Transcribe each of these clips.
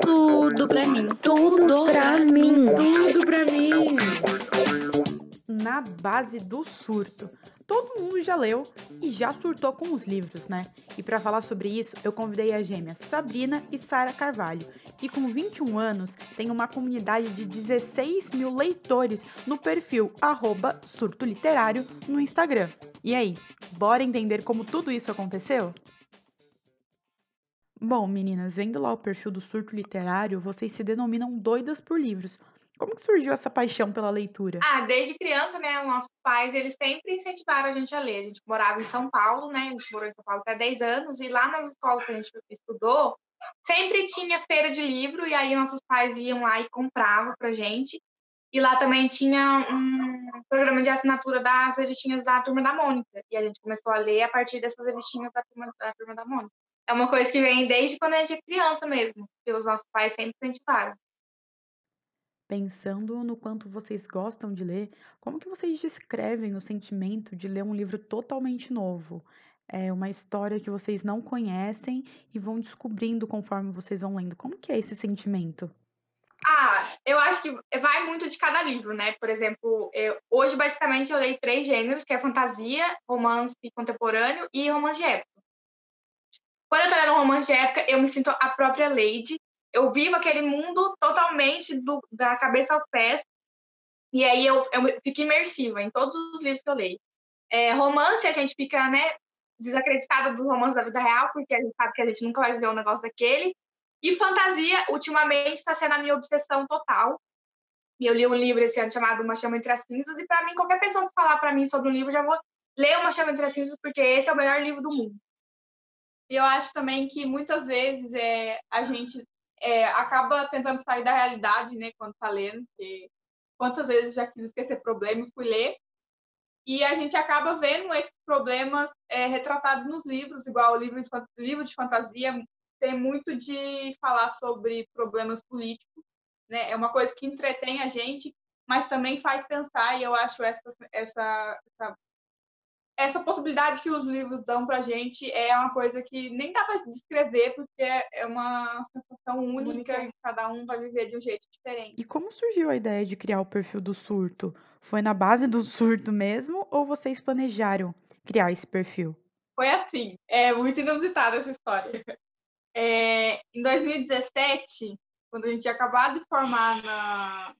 Tudo pra mim, tudo pra mim, tudo pra mim. Na base do surto. Todo mundo já leu e já surtou com os livros, né? E para falar sobre isso, eu convidei as gêmeas Sabrina e Sara Carvalho, que com 21 anos tem uma comunidade de 16 mil leitores no perfil arroba surto literário no Instagram. E aí, bora entender como tudo isso aconteceu? Bom, meninas, vendo lá o perfil do surto literário, vocês se denominam doidas por livros. Como que surgiu essa paixão pela leitura? Ah, desde criança, né, os nossos pais, eles sempre incentivaram a gente a ler. A gente morava em São Paulo, né, a gente morou em São Paulo até 10 anos, e lá nas escolas que a gente estudou, sempre tinha feira de livro, e aí nossos pais iam lá e compravam pra gente. E lá também tinha um programa de assinatura das revistinhas da Turma da Mônica. E a gente começou a ler a partir dessas revistinhas da Turma da, Turma da Mônica é uma coisa que vem desde quando a gente é criança mesmo, que os nossos pais sempre incentivaram. Pensando no quanto vocês gostam de ler, como que vocês descrevem o sentimento de ler um livro totalmente novo? É uma história que vocês não conhecem e vão descobrindo conforme vocês vão lendo. Como que é esse sentimento? Ah, eu acho que vai muito de cada livro, né? Por exemplo, eu, hoje basicamente eu leio três gêneros, que é fantasia, romance contemporâneo e romance de época. Quando eu tô lendo um romance de época, eu me sinto a própria Lady. Eu vivo aquele mundo totalmente do, da cabeça ao pés. E aí eu, eu fico imersiva em todos os livros que eu leio. É, romance, a gente fica, né, desacreditada do romance da vida real, porque a gente sabe que a gente nunca vai ver um negócio daquele. E fantasia, ultimamente, está sendo a minha obsessão total. E eu li um livro esse ano chamado Uma Chama Entre as Cinzas, e para mim, qualquer pessoa que falar para mim sobre um livro, já vou ler Uma Chama Entre as Cinzas, porque esse é o melhor livro do mundo. E eu acho também que muitas vezes é, a gente é, acaba tentando sair da realidade, né, quando está lendo, porque quantas vezes já quis esquecer problema e fui ler, e a gente acaba vendo esses problemas é, retratados nos livros, igual o livro de, livro de fantasia tem muito de falar sobre problemas políticos, né, é uma coisa que entretém a gente, mas também faz pensar, e eu acho essa, essa, essa essa possibilidade que os livros dão para gente é uma coisa que nem dá para descrever, porque é uma sensação única, única, e cada um vai viver de um jeito diferente. E como surgiu a ideia de criar o perfil do surto? Foi na base do surto mesmo ou vocês planejaram criar esse perfil? Foi assim, é muito inusitada essa história. É, em 2017, quando a gente tinha acabado de formar na,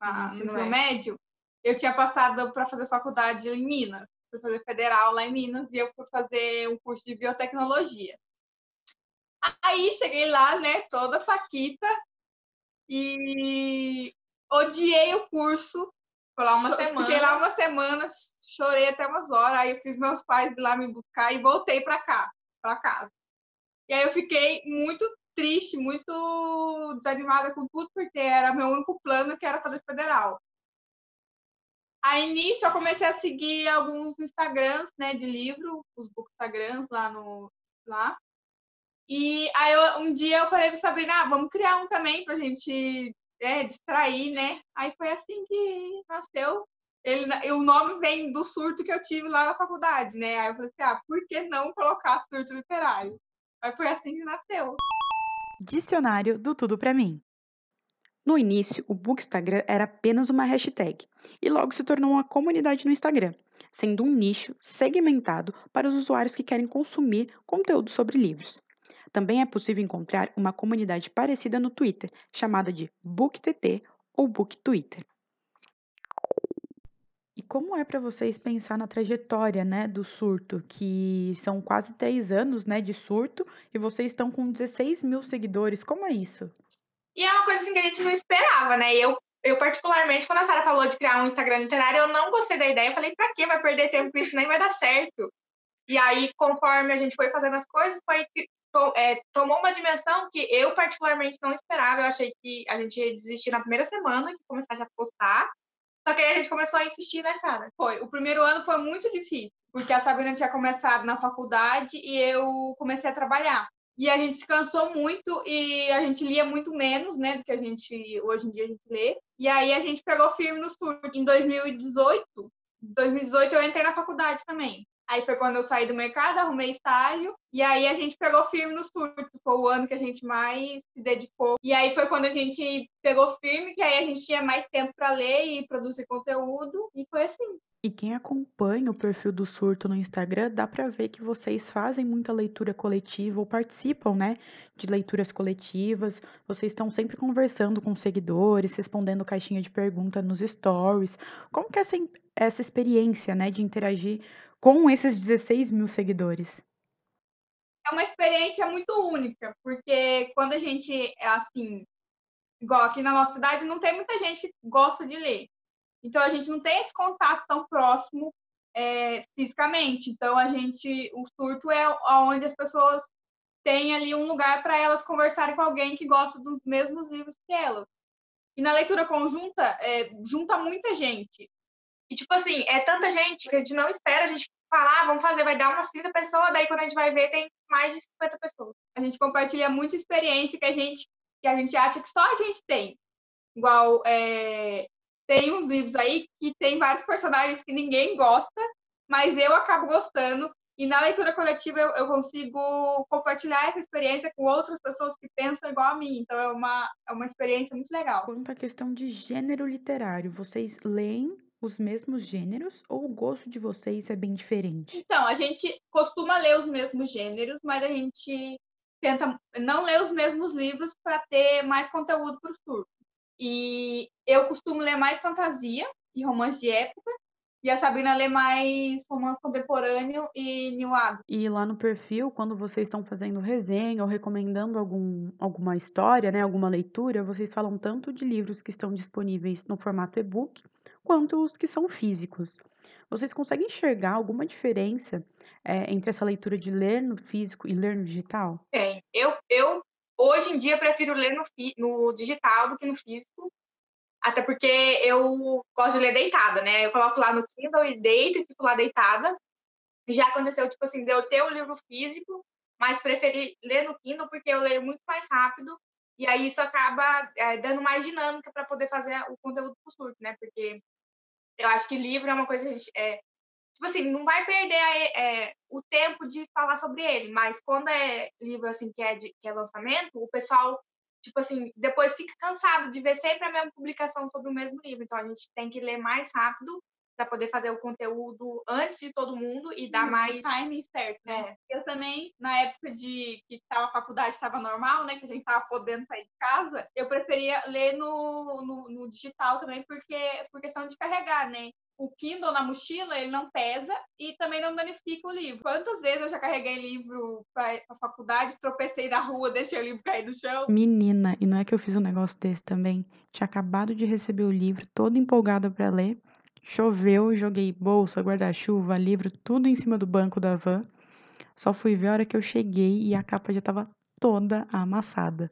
na no ensino médio, eu tinha passado para fazer faculdade em Minas, fui fazer federal lá em Minas e eu fui fazer um curso de biotecnologia. Aí cheguei lá, né, toda paquita e odiei o curso. Fiquei lá uma semana. Fiquei lá uma semana, chorei até umas horas. Aí eu fiz meus pais ir lá me buscar e voltei para cá, para casa. E aí eu fiquei muito triste, muito desanimada com tudo, porque era meu único plano que era fazer federal. Aí nisso eu comecei a seguir alguns Instagrams, né, de livro, os bookstagrams lá no lá. E aí eu, um dia eu falei para Sabrina, ah, vamos criar um também pra gente é, distrair, né? Aí foi assim que nasceu. Ele, o nome vem do surto que eu tive lá na faculdade, né? Aí eu falei assim, ah, por que não colocar surto literário? Aí foi assim que nasceu. Dicionário do Tudo Pra Mim. No início, o Bookstagram era apenas uma hashtag e logo se tornou uma comunidade no Instagram, sendo um nicho segmentado para os usuários que querem consumir conteúdo sobre livros. Também é possível encontrar uma comunidade parecida no Twitter, chamada de BookTT ou BookTwitter. E como é para vocês pensar na trajetória, né, do surto, que são quase três anos, né, de surto, e vocês estão com 16 mil seguidores? Como é isso? E é uma coisa assim que a gente não esperava, né? Eu, eu particularmente, quando a Sara falou de criar um Instagram literário, eu não gostei da ideia. Eu falei, pra quê? Vai perder tempo com isso, nem vai dar certo. E aí, conforme a gente foi fazendo as coisas, foi é, tomou uma dimensão que eu particularmente não esperava. Eu achei que a gente ia desistir na primeira semana que começasse a postar. Só que aí a gente começou a insistir, né, Sara? Foi. O primeiro ano foi muito difícil, porque a Sabrina tinha começado na faculdade e eu comecei a trabalhar. E a gente se cansou muito e a gente lia muito menos, né, do que a gente hoje em dia a gente lê. E aí a gente pegou firme no surto. Em 2018, 2018 eu entrei na faculdade também. Aí foi quando eu saí do mercado, arrumei estágio, e aí a gente pegou firme no surto. Foi o ano que a gente mais se dedicou. E aí foi quando a gente pegou firme, que aí a gente tinha mais tempo para ler e produzir conteúdo, e foi assim. E quem acompanha o perfil do Surto no Instagram, dá para ver que vocês fazem muita leitura coletiva ou participam, né, de leituras coletivas. Vocês estão sempre conversando com seguidores, respondendo caixinha de pergunta nos stories. Como que é essa, essa experiência, né, de interagir com esses 16 mil seguidores? É uma experiência muito única, porque quando a gente, assim, igual aqui na nossa cidade, não tem muita gente que gosta de ler. Então, a gente não tem esse contato tão próximo é, fisicamente. Então, a gente, o surto é onde as pessoas têm ali um lugar para elas conversarem com alguém que gosta dos mesmos livros que elas. E na leitura conjunta, é, junta muita gente. E, tipo assim, é tanta gente que a gente não espera a gente falar, ah, vamos fazer, vai dar umas 30 pessoas, daí quando a gente vai ver, tem mais de 50 pessoas. A gente compartilha muita experiência que a gente, que a gente acha que só a gente tem. Igual, é, tem uns livros aí que tem vários personagens que ninguém gosta, mas eu acabo gostando. E na leitura coletiva eu, eu, consigo compartilhar essa experiência com outras pessoas que pensam igual a mim. Então é uma, é uma experiência muito legal. Quanto à questão de gênero literário, vocês leem os mesmos gêneros ou o gosto de vocês é bem diferente? Então, a gente costuma ler os mesmos gêneros, mas a gente tenta não ler os mesmos livros para ter mais conteúdo para o surto. E eu costumo ler mais fantasia e romance de época, e a Sabrina lê mais romance contemporâneo e new adult. E lá no perfil, quando vocês estão fazendo resenha ou recomendando algum, alguma história, né, alguma leitura, vocês falam tanto de livros que estão disponíveis no formato e-book, quanto os que são físicos. Vocês conseguem enxergar alguma diferença é, entre essa leitura de ler no físico e ler no digital? Tem. Eu, eu hoje em dia prefiro ler no, no digital do que no físico, até porque eu gosto de ler deitada, né? Eu coloco lá no Kindle e deito e fico lá deitada. Já aconteceu, tipo assim, de eu ter o livro físico, mas preferi ler no Kindle porque eu leio muito mais rápido e aí isso acaba é, dando mais dinâmica para poder fazer o conteúdo do surto, né? Porque eu acho que livro é uma coisa que a gente, é, tipo assim, não vai perder é, o tempo de falar sobre ele, mas quando é livro assim que é de, que é lançamento, o pessoal tipo assim, depois fica cansado de ver sempre a mesma publicação sobre o mesmo livro. Então a gente tem que ler mais rápido para poder fazer o conteúdo antes de todo mundo e dar mais timing certo, né? É. Eu também, na época de que tava, a faculdade estava normal, né, que a gente tava podendo sair de casa, eu preferia ler no, no, no digital também porque por questão de carregar, né? O Kindle na mochila, ele não pesa e também não danifica o livro. Quantas vezes eu já carreguei livro para a faculdade, tropecei na rua, deixei o livro cair no chão? Menina, e não é que eu fiz um negócio desse também? Tinha acabado de receber o livro, toda empolgada para ler. Choveu, joguei bolsa, guarda-chuva, livro, tudo em cima do banco da van. Só fui ver a hora que eu cheguei e a capa já estava toda amassada.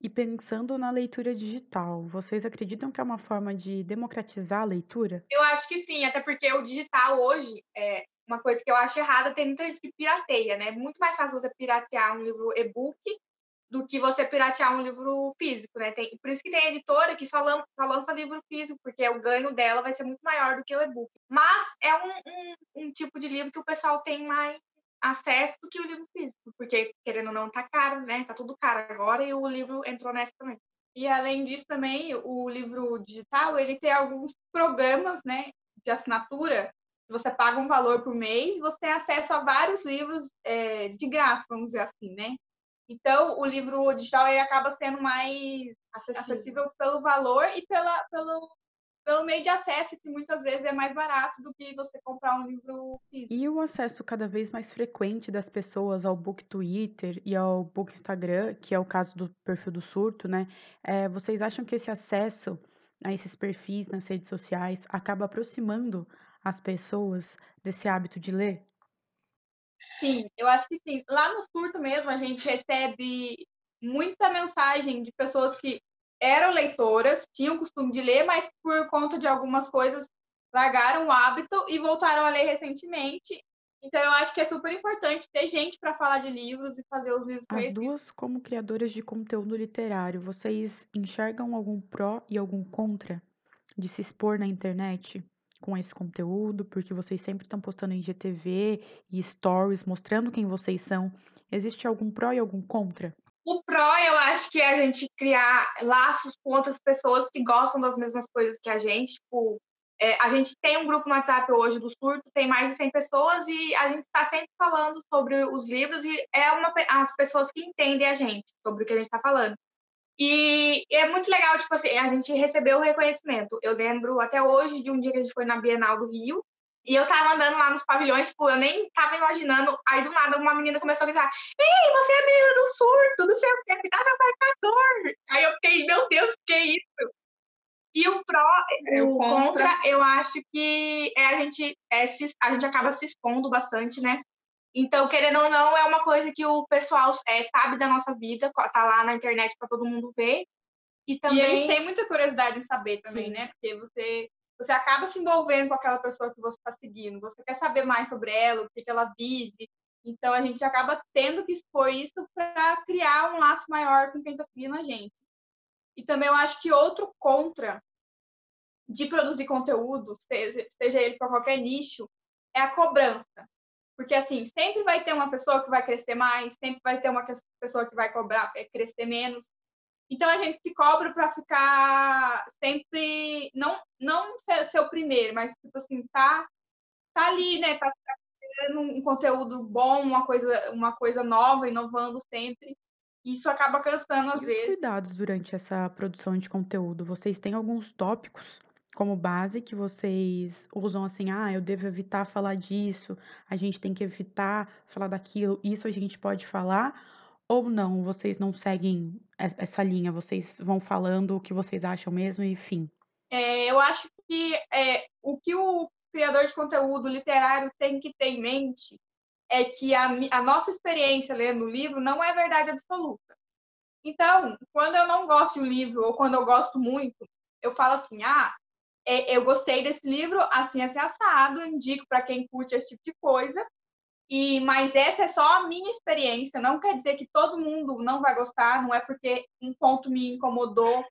E pensando na leitura digital, vocês acreditam que é uma forma de democratizar a leitura? Eu acho que sim, até porque o digital hoje é uma coisa que eu acho errada, tem muita gente que pirateia, né? É muito mais fácil você piratear um livro e-book do que você piratear um livro físico, né? Tem, por isso que tem editora que só, lan, só lança livro físico, porque o ganho dela vai ser muito maior do que o e-book. Mas é um, um, um tipo de livro que o pessoal tem mais acesso do que o livro físico, porque querendo ou não tá caro, né? Tá tudo caro agora e o livro entrou nessa também. E além disso também, o livro digital, ele tem alguns programas, né, de assinatura. Você paga um valor por mês, você tem acesso a vários livros é, de graça, vamos dizer assim, né? Então, o livro digital ele acaba sendo mais acessível, acessível pelo valor e pela, pelo, pelo meio de acesso, que muitas vezes é mais barato do que você comprar um livro físico. E o acesso cada vez mais frequente das pessoas ao book Twitter e ao book Instagram, que é o caso do perfil do surto, né? É, vocês acham que esse acesso a esses perfis nas redes sociais acaba aproximando as pessoas desse hábito de ler? Sim, eu acho que sim. Lá no surto mesmo, a gente recebe muita mensagem de pessoas que eram leitoras, tinham o costume de ler, mas por conta de algumas coisas largaram o hábito e voltaram a ler recentemente. Então eu acho que é super importante ter gente para falar de livros e fazer os livros As duas, como criadoras de conteúdo literário, vocês enxergam algum pró e algum contra de se expor na internet? com esse conteúdo, porque vocês sempre estão postando em GTV e stories, mostrando quem vocês são. Existe algum pró e algum contra? O pró, eu acho que é a gente criar laços com outras pessoas que gostam das mesmas coisas que a gente. Tipo, é, a gente tem um grupo no WhatsApp hoje do Surto, tem mais de 100 pessoas e a gente está sempre falando sobre os livros e é uma, as pessoas que entendem a gente sobre o que a gente está falando. E é muito legal, tipo assim, a gente recebeu o reconhecimento. Eu lembro até hoje de um dia que a gente foi na Bienal do Rio, e eu tava andando lá nos pavilhões, tipo, eu nem tava imaginando. Aí do nada uma menina começou a gritar: Ei, você é a menina do surto, não sei o que, me dá no marcador. Aí eu fiquei, meu Deus, que é isso? E o pró, é, o, contra. contra, eu acho que é a gente é, se, a gente acaba se expondo bastante, né? Então, querendo ou não, é uma coisa que o pessoal é, sabe da nossa vida, tá lá na internet para todo mundo ver. E, também... e eles têm muita curiosidade em saber também, Sim. né? Porque você, você acaba se envolvendo com aquela pessoa que você está seguindo, você quer saber mais sobre ela, o que, que ela vive. Então, a gente acaba tendo que expor isso para criar um laço maior com quem está seguindo a gente. E também eu acho que outro contra de produzir conteúdo, seja, seja ele para qualquer nicho, é a cobrança. Porque, assim, sempre vai ter uma pessoa que vai crescer mais, sempre vai ter uma pessoa que vai cobrar, é, crescer menos. Então, a gente se cobra para ficar sempre, não, não ser, ser, o primeiro, mas, tipo assim, tá, tá ali, né? Tá, tá criando um conteúdo bom, uma coisa, uma coisa nova, inovando sempre. Isso acaba cansando às e vezes. Os cuidados durante essa produção de conteúdo, vocês têm alguns tópicos como base que vocês usam assim, ah, eu devo evitar falar disso, a gente tem que evitar falar daquilo, isso a gente pode falar, ou não, vocês não seguem essa linha, vocês vão falando o que vocês acham mesmo e fim? É, eu acho que é, o que o criador de conteúdo literário tem que ter em mente é que a, a nossa experiência lendo o livro não é verdade absoluta. Então, quando eu não gosto de um livro ou quando eu gosto muito, eu falo assim, ah, é, eu gostei desse livro, assim, assim, assado, indico para quem curte esse tipo de coisa. E, mas essa é só a minha experiência, não quer dizer que todo mundo não vai gostar, não é porque um ponto me incomodou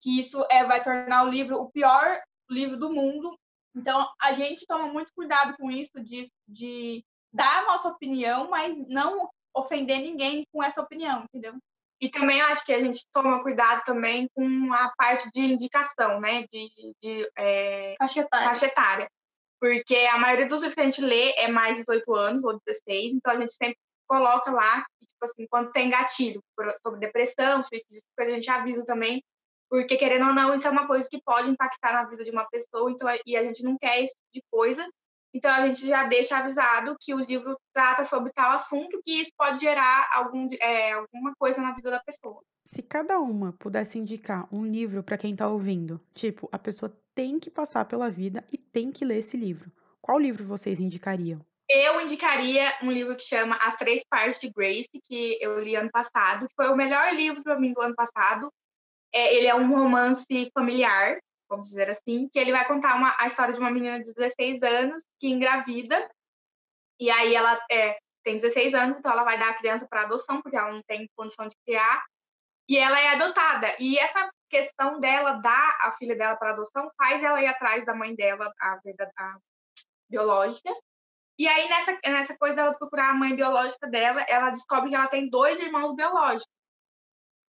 que isso é, vai tornar o livro o pior livro do mundo. Então, a gente toma muito cuidado com isso, de, de dar a nossa opinião, mas não ofender ninguém com essa opinião, entendeu? E também acho que a gente toma cuidado também com a parte de indicação, né? De, de é, faixa, etária. Porque a maioria dos livros que a gente lê é mais de 18 anos ou 16, então a gente sempre coloca lá, tipo assim, quando tem gatilho sobre depressão, suicídio, a gente avisa também, porque querendo ou não, isso é uma coisa que pode impactar na vida de uma pessoa, então, e a gente não quer esse tipo de coisa. Então, a gente já deixa avisado que o livro trata sobre tal assunto, que isso pode gerar algum, é, alguma coisa na vida da pessoa. Se cada uma pudesse indicar um livro para quem está ouvindo, tipo, a pessoa tem que passar pela vida e tem que ler esse livro, qual livro vocês indicariam? Eu indicaria um livro que chama As Três Partes de Grace, que eu li ano passado, que foi o melhor livro para mim do ano passado. É, ele é um romance familiar, vamos dizer assim, que ele vai contar uma, a história de uma menina de 16 anos que engravida, e aí ela é, tem 16 anos, então ela vai dar a criança para adoção, porque ela não tem condição de criar, e ela é adotada. E essa questão dela dar a filha dela para adoção faz ela ir atrás da mãe dela, a, a biológica. E aí, nessa, nessa coisa dela procurar a mãe biológica dela, ela descobre que ela tem dois irmãos biológicos.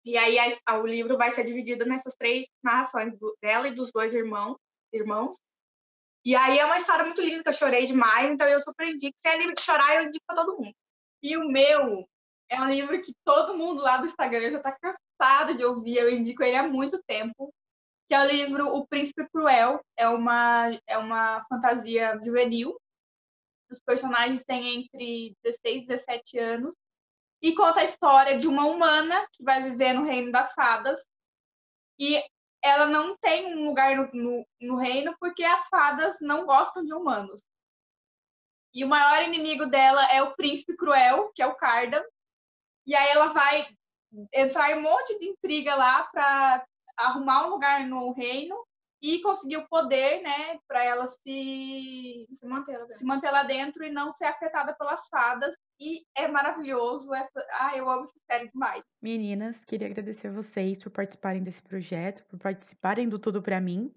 E aí a, o livro vai ser dividido nessas três narrações do, dela e dos dois irmãos, irmãos. E aí é uma história muito linda que eu chorei demais, então eu super indico. Se é livro de chorar, eu indico para todo mundo. E o meu é um livro que todo mundo lá do Instagram já está cansado de ouvir, eu indico ele há muito tempo, que é o livro O Príncipe Cruel. É uma, é uma fantasia juvenil. Os personagens têm entre 16 e 17 anos e conta a história de uma humana que vai viver no reino das fadas e ela não tem um lugar no, no, no reino porque as fadas não gostam de humanos. E o maior inimigo dela é o príncipe cruel, que é o Cardan. E aí ela vai entrar em um monte de intriga lá para arrumar um lugar no reino e conseguir o poder, né, para ela se se manter, lá se manter lá dentro e não ser afetada pelas fadas. E é maravilhoso essa. Ah, eu amo essa série demais. Meninas, queria agradecer a vocês por participarem desse projeto, por participarem do Tudo para mim.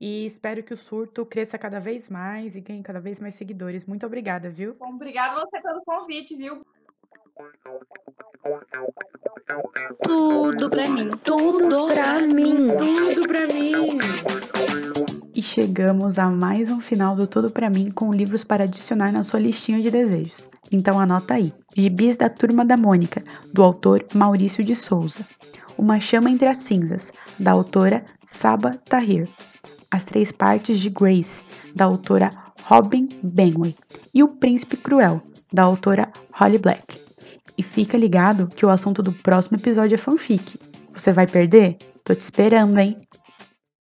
e espero que o surto cresça cada vez mais e ganhe cada vez mais seguidores. Muito obrigada, viu? Bom, obrigada você pelo convite, viu? Tudo pra mim, tudo pra mim, tudo pra mim. E chegamos a mais um final do Tudo Pra Mim com livros para adicionar na sua listinha de desejos. Então anota aí: Gibis da Turma da Mônica, do autor Maurício de Souza. Uma Chama entre as Cinzas, da autora Saba Tahir. As Três Partes de Grace, da autora Robin Benway. E O Príncipe Cruel, da autora Holly Black. E fica ligado que o assunto do próximo episódio é fanfic. Você vai perder? Tô te esperando, hein?